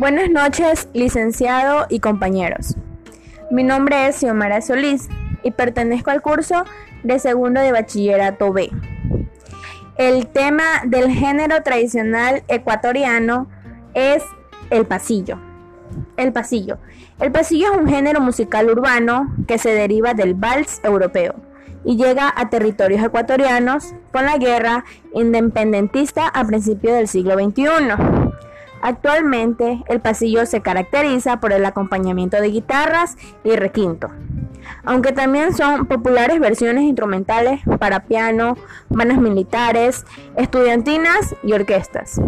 Buenas noches, licenciado y compañeros. Mi nombre es Xiomara Solís y pertenezco al curso de segundo de bachillerato B. El tema del género tradicional ecuatoriano es el pasillo. El pasillo. El pasillo es un género musical urbano que se deriva del vals europeo y llega a territorios ecuatorianos con la guerra independentista a principios del siglo XXI. Actualmente, el pasillo se caracteriza por el acompañamiento de guitarras y requinto, aunque también son populares versiones instrumentales para piano, bandas militares, estudiantinas y orquestas.